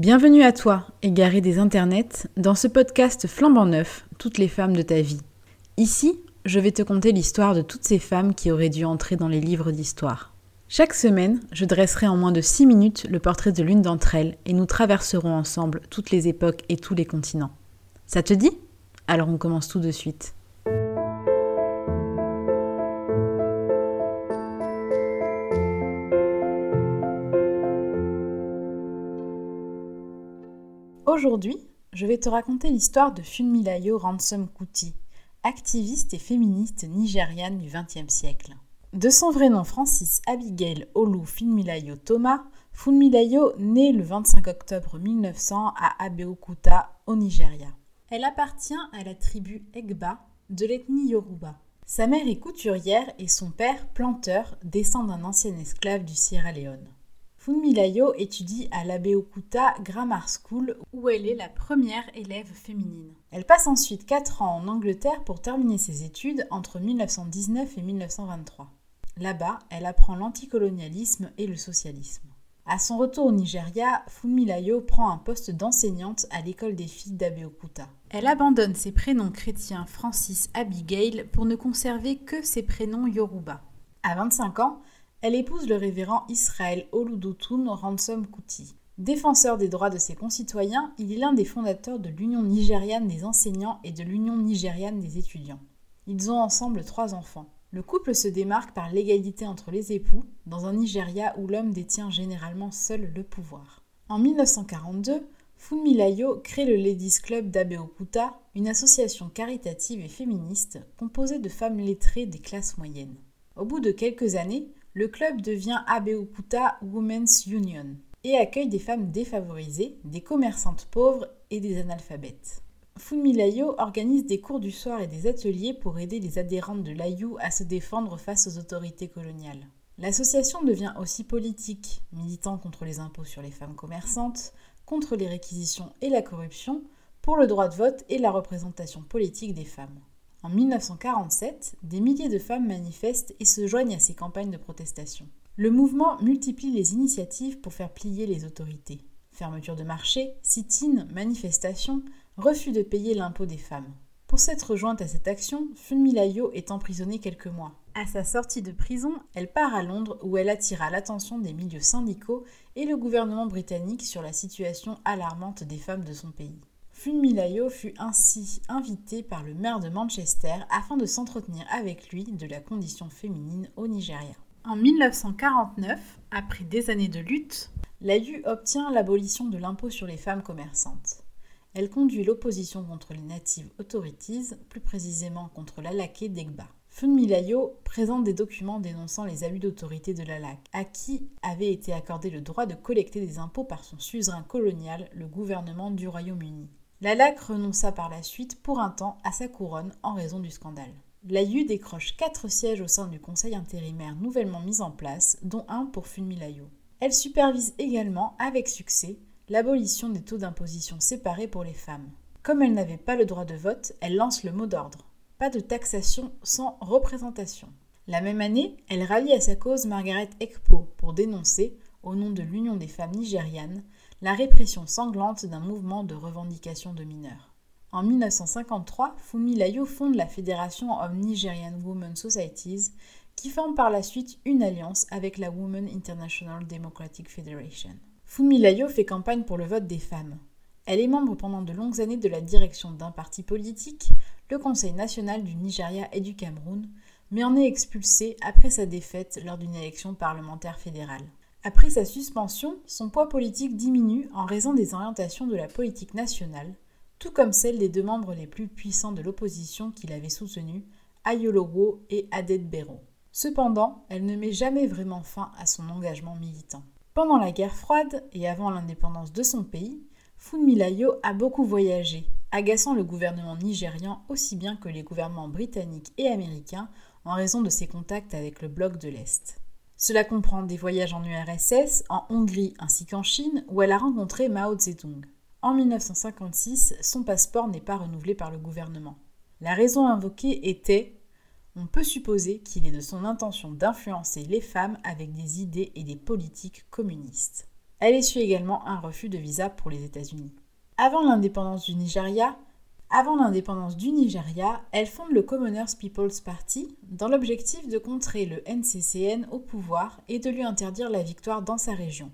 Bienvenue à toi, égaré des internets, dans ce podcast flambant neuf, toutes les femmes de ta vie. Ici, je vais te conter l'histoire de toutes ces femmes qui auraient dû entrer dans les livres d'histoire. Chaque semaine, je dresserai en moins de 6 minutes le portrait de l'une d'entre elles et nous traverserons ensemble toutes les époques et tous les continents. Ça te dit? Alors on commence tout de suite. Aujourd'hui, je vais te raconter l'histoire de Funmilayo Ransom Kuti, activiste et féministe nigériane du XXe siècle. De son vrai nom Francis Abigail Olu Funmilayo Thomas, Funmilayo naît le 25 octobre 1900 à Abeokuta, au Nigeria. Elle appartient à la tribu Egba de l'ethnie Yoruba. Sa mère est couturière et son père, planteur, descend d'un ancien esclave du Sierra Leone. Funmilayo étudie à l'Abeokuta Grammar School où elle est la première élève féminine. Elle passe ensuite 4 ans en Angleterre pour terminer ses études entre 1919 et 1923. Là-bas, elle apprend l'anticolonialisme et le socialisme. À son retour au Nigeria, Funmilayo prend un poste d'enseignante à l'école des filles d'Abeokuta. Elle abandonne ses prénoms chrétiens Francis Abigail pour ne conserver que ses prénoms Yoruba. À 25 ans, elle épouse le révérend Israël Oludotun Ransom Kuti. Défenseur des droits de ses concitoyens, il est l'un des fondateurs de l'Union nigériane des enseignants et de l'Union nigériane des étudiants. Ils ont ensemble trois enfants. Le couple se démarque par l'égalité entre les époux, dans un Nigeria où l'homme détient généralement seul le pouvoir. En 1942, Funmilayo crée le Ladies Club d'Abeokuta, une association caritative et féministe composée de femmes lettrées des classes moyennes. Au bout de quelques années, le club devient Abeokuta Women's Union et accueille des femmes défavorisées, des commerçantes pauvres et des analphabètes. Funmilayo organise des cours du soir et des ateliers pour aider les adhérentes de l'Ayu à se défendre face aux autorités coloniales. L'association devient aussi politique, militant contre les impôts sur les femmes commerçantes, contre les réquisitions et la corruption, pour le droit de vote et la représentation politique des femmes. En 1947, des milliers de femmes manifestent et se joignent à ces campagnes de protestation. Le mouvement multiplie les initiatives pour faire plier les autorités. Fermeture de marché, sit-in, manifestations, refus de payer l'impôt des femmes. Pour s'être jointe à cette action, Funmilayo est emprisonnée quelques mois. À sa sortie de prison, elle part à Londres où elle attira l'attention des milieux syndicaux et le gouvernement britannique sur la situation alarmante des femmes de son pays. Funmilayo fut ainsi invité par le maire de Manchester afin de s'entretenir avec lui de la condition féminine au Nigeria. En 1949, après des années de lutte, l'AU obtient l'abolition de l'impôt sur les femmes commerçantes. Elle conduit l'opposition contre les Native Authorities, plus précisément contre l'Alaké d'Egba. Funmilayo présente des documents dénonçant les abus d'autorité de l'ALAC, à qui avait été accordé le droit de collecter des impôts par son suzerain colonial, le gouvernement du Royaume-Uni. Lalac renonça par la suite pour un temps à sa couronne en raison du scandale. L'Ayu décroche quatre sièges au sein du conseil intérimaire nouvellement mis en place, dont un pour Funmilayo. Elle supervise également, avec succès, l'abolition des taux d'imposition séparés pour les femmes. Comme elle n'avait pas le droit de vote, elle lance le mot d'ordre. Pas de taxation sans représentation. La même année, elle rallie à sa cause Margaret Ekpo pour dénoncer, au nom de l'Union des femmes nigérianes, la répression sanglante d'un mouvement de revendication de mineurs. En 1953, Fumilayo fonde la Fédération of Nigerian Women Societies, qui forme par la suite une alliance avec la Women International Democratic Federation. Fumilayo fait campagne pour le vote des femmes. Elle est membre pendant de longues années de la direction d'un parti politique, le Conseil national du Nigeria et du Cameroun, mais en est expulsée après sa défaite lors d'une élection parlementaire fédérale. Après sa suspension, son poids politique diminue en raison des orientations de la politique nationale, tout comme celle des deux membres les plus puissants de l'opposition qu'il avait soutenus, Ayolowo et Adedbero. Cependant, elle ne met jamais vraiment fin à son engagement militant. Pendant la guerre froide et avant l'indépendance de son pays, Funmilayo a beaucoup voyagé, agaçant le gouvernement nigérian aussi bien que les gouvernements britanniques et américains en raison de ses contacts avec le bloc de l'Est. Cela comprend des voyages en URSS, en Hongrie ainsi qu'en Chine, où elle a rencontré Mao Zedong. En 1956, son passeport n'est pas renouvelé par le gouvernement. La raison invoquée était on peut supposer qu'il est de son intention d'influencer les femmes avec des idées et des politiques communistes. Elle essuie également un refus de visa pour les États-Unis. Avant l'indépendance du Nigeria, avant l'indépendance du Nigeria, elle fonde le Commoners People's Party dans l'objectif de contrer le NCCN au pouvoir et de lui interdire la victoire dans sa région.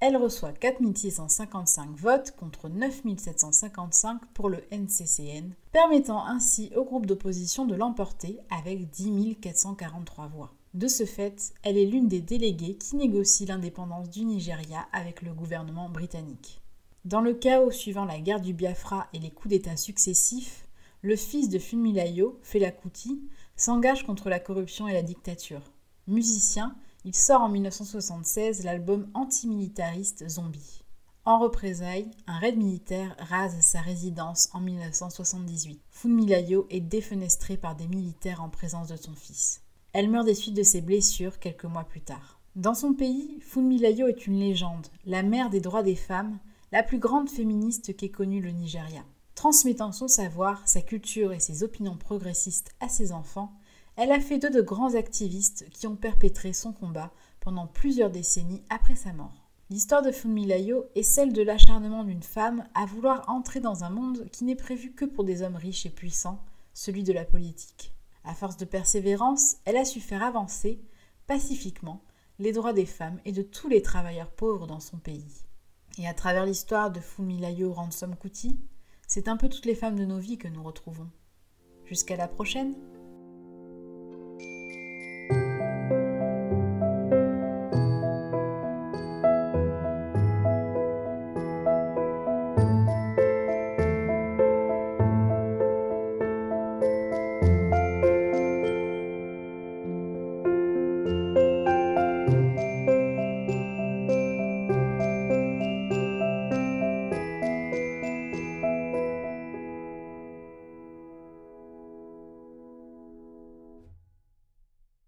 Elle reçoit 4655 votes contre 9755 pour le NCCN, permettant ainsi au groupe d'opposition de l'emporter avec 10 443 voix. De ce fait, elle est l'une des déléguées qui négocie l'indépendance du Nigeria avec le gouvernement britannique. Dans le chaos suivant la guerre du Biafra et les coups d'État successifs, le fils de Funmilayo, Fela Kuti, s'engage contre la corruption et la dictature. Musicien, il sort en 1976 l'album antimilitariste Zombie. En représailles, un raid militaire rase sa résidence en 1978. Funmilayo est défenestré par des militaires en présence de son fils. Elle meurt des suites de ses blessures quelques mois plus tard. Dans son pays, Funmilayo est une légende, la mère des droits des femmes, la plus grande féministe qu'ait connue le Nigeria. Transmettant son savoir, sa culture et ses opinions progressistes à ses enfants, elle a fait d'eux de grands activistes qui ont perpétré son combat pendant plusieurs décennies après sa mort. L'histoire de Funmilayo est celle de l'acharnement d'une femme à vouloir entrer dans un monde qui n'est prévu que pour des hommes riches et puissants, celui de la politique. À force de persévérance, elle a su faire avancer, pacifiquement, les droits des femmes et de tous les travailleurs pauvres dans son pays. Et à travers l'histoire de Funmilayo Ransom Kuti, c'est un peu toutes les femmes de nos vies que nous retrouvons. Jusqu'à la prochaine!